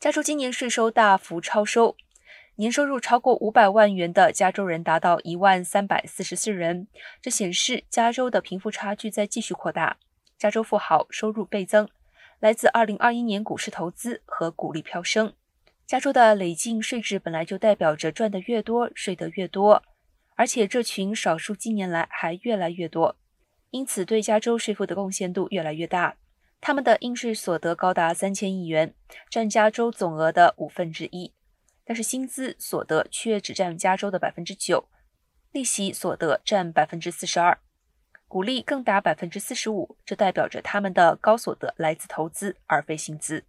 加州今年税收大幅超收，年收入超过五百万元的加州人达到一万三百四十四人，这显示加州的贫富差距在继续扩大。加州富豪收入倍增，来自二零二一年股市投资和股利飙升。加州的累进税制本来就代表着赚得越多，税得越多，而且这群少数近年来还越来越多，因此对加州税负的贡献度越来越大。他们的应税所得高达三千亿元，占加州总额的五分之一，但是薪资所得却只占加州的百分之九，利息所得占百分之四十二，股利更达百分之四十五。这代表着他们的高所得来自投资而非薪资。